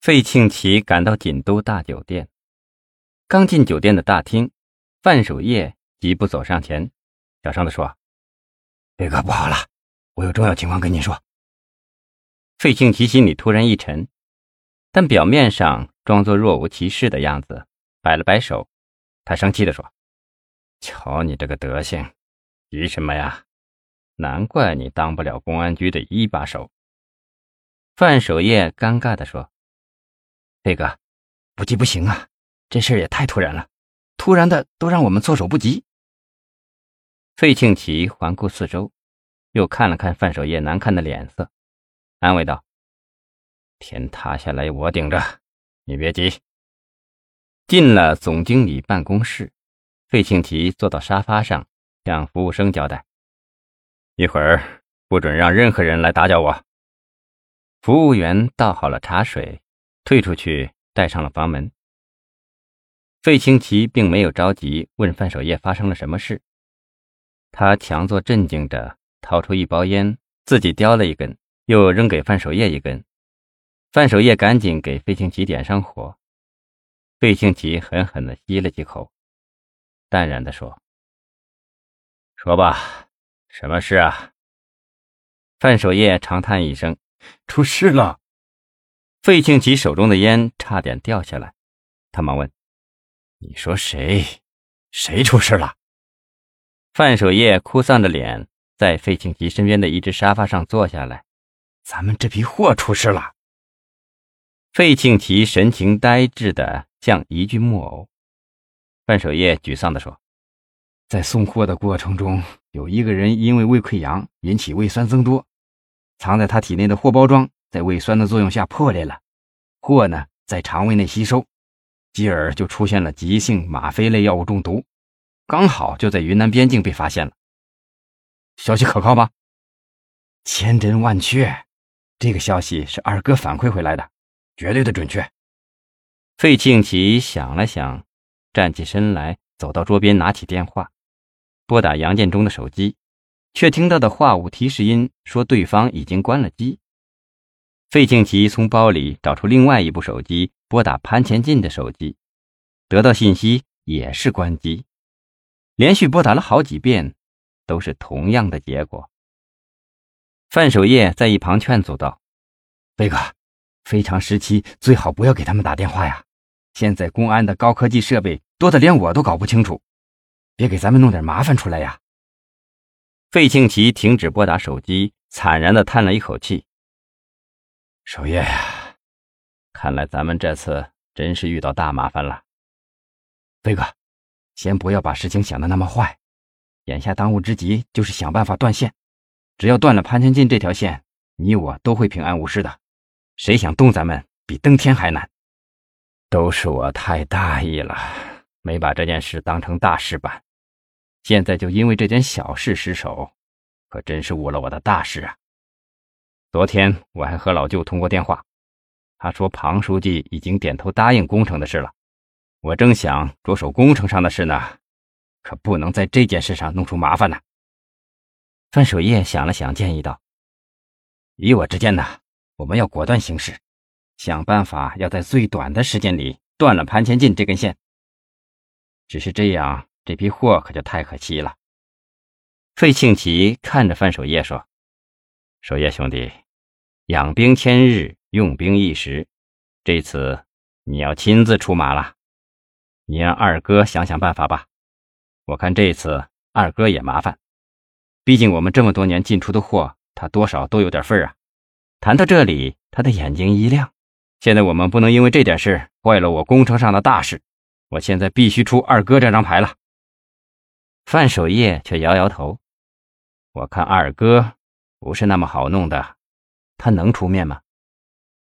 费庆奇赶到锦都大酒店，刚进酒店的大厅，范守业急步走上前，小声的说：“飞哥，不好了，我有重要情况跟你说。”费庆奇心里突然一沉，但表面上装作若无其事的样子，摆了摆手。他生气的说：“瞧你这个德行，急什么呀？难怪你当不了公安局的一把手。”范守业尴尬的说。飞哥，不急不行啊！这事儿也太突然了，突然的都让我们措手不及。费庆奇环顾四周，又看了看范守业难看的脸色，安慰道：“天塌下来我顶着，你别急。”进了总经理办公室，费庆奇坐到沙发上，向服务生交代：“一会儿不准让任何人来打搅我。”服务员倒好了茶水。退出去，带上了房门。费清奇并没有着急问范守业发生了什么事，他强作镇静着，掏出一包烟，自己叼了一根，又扔给范守业一根。范守业赶紧给费清奇点上火。费清奇狠狠地吸了几口，淡然地说：“说吧，什么事啊？”范守业长叹一声：“出事了。”费庆奇手中的烟差点掉下来，他忙问：“你说谁？谁出事了？”范守业哭丧着脸，在费庆奇身边的一只沙发上坐下来：“咱们这批货出事了。”费庆奇神情呆滞的像一具木偶。范守业沮丧地说：“在送货的过程中，有一个人因为胃溃疡引起胃酸增多，藏在他体内的货包装。”在胃酸的作用下破裂了，或呢在肠胃内吸收，继而就出现了急性吗啡类药物中毒，刚好就在云南边境被发现了。消息可靠吗？千真万确，这个消息是二哥反馈回来的，绝对的准确。费庆奇想了想，站起身来，走到桌边，拿起电话，拨打杨建中的手机，却听到的话务提示音说对方已经关了机。费庆奇从包里找出另外一部手机，拨打潘前进的手机，得到信息也是关机。连续拨打了好几遍，都是同样的结果。范守业在一旁劝阻道：“飞哥，非常时期最好不要给他们打电话呀！现在公安的高科技设备多的连我都搞不清楚，别给咱们弄点麻烦出来呀！”费庆奇停止拨打手机，惨然的叹了一口气。守夜呀，看来咱们这次真是遇到大麻烦了。飞哥，先不要把事情想的那么坏，眼下当务之急就是想办法断线。只要断了潘千进这条线，你我都会平安无事的。谁想动咱们，比登天还难。都是我太大意了，没把这件事当成大事办。现在就因为这件小事失手，可真是误了我的大事啊！昨天我还和老舅通过电话，他说庞书记已经点头答应工程的事了。我正想着手工程上的事呢，可不能在这件事上弄出麻烦呢。范守业想了想，建议道：“以我之见呢，我们要果断行事，想办法要在最短的时间里断了潘前进这根线。只是这样，这批货可就太可惜了。”费庆奇看着范守业说。守业兄弟，养兵千日，用兵一时。这次你要亲自出马了，你让二哥想想办法吧。我看这次二哥也麻烦，毕竟我们这么多年进出的货，他多少都有点份儿啊。谈到这里，他的眼睛一亮。现在我们不能因为这点事坏了我工程上的大事。我现在必须出二哥这张牌了。范守业却摇摇头，我看二哥。不是那么好弄的，他能出面吗？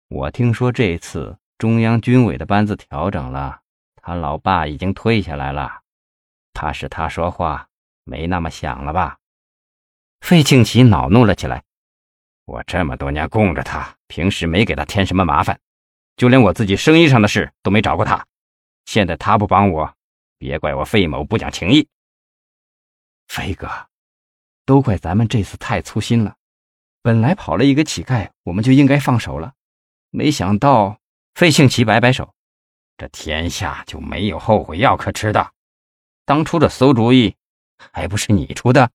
我听说这次中央军委的班子调整了，他老爸已经退下来了，怕是他说话没那么响了吧？费庆奇恼怒了起来。我这么多年供着他，平时没给他添什么麻烦，就连我自己生意上的事都没找过他。现在他不帮我，别怪我费某不讲情义。飞哥，都怪咱们这次太粗心了。本来跑了一个乞丐，我们就应该放手了。没想到费庆奇摆摆手：“这天下就没有后悔药可吃的。当初这馊主意，还不是你出的？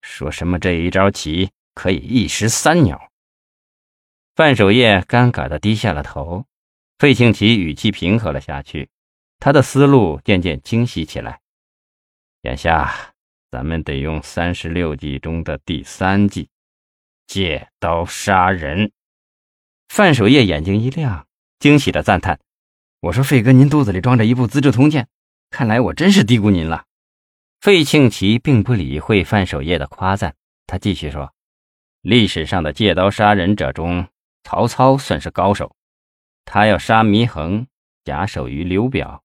说什么这一招棋可以一石三鸟？”范守业尴尬的低下了头。费庆奇语气平和了下去，他的思路渐渐清晰起来。眼下，咱们得用三十六计中的第三计——借刀杀人。范守业眼睛一亮，惊喜的赞叹：“我说，费哥，您肚子里装着一部《资治通鉴》，看来我真是低估您了。”费庆奇并不理会范守业的夸赞，他继续说：“历史上的借刀杀人者中，曹操算是高手。他要杀祢衡，假手于刘表；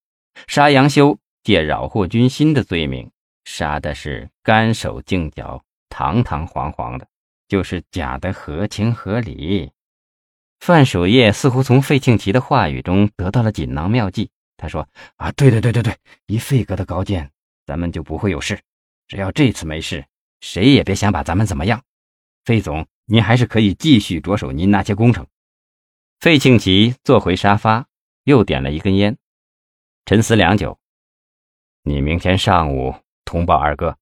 杀杨修，借扰祸军心的罪名，杀的是干手净脚、堂堂皇皇的，就是假的合情合理。”范守业似乎从费庆奇的话语中得到了锦囊妙计。他说：“啊，对对对对对，以费哥的高见，咱们就不会有事。只要这次没事，谁也别想把咱们怎么样。费总，您还是可以继续着手您那些工程。”费庆奇坐回沙发，又点了一根烟，沉思良久。你明天上午通报二哥，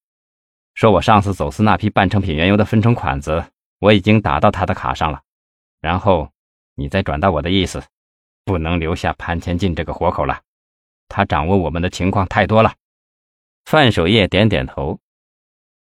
说我上次走私那批半成品原油的分成款子，我已经打到他的卡上了，然后。你再转达我的意思，不能留下潘前进这个活口了。他掌握我们的情况太多了。范守业点点头。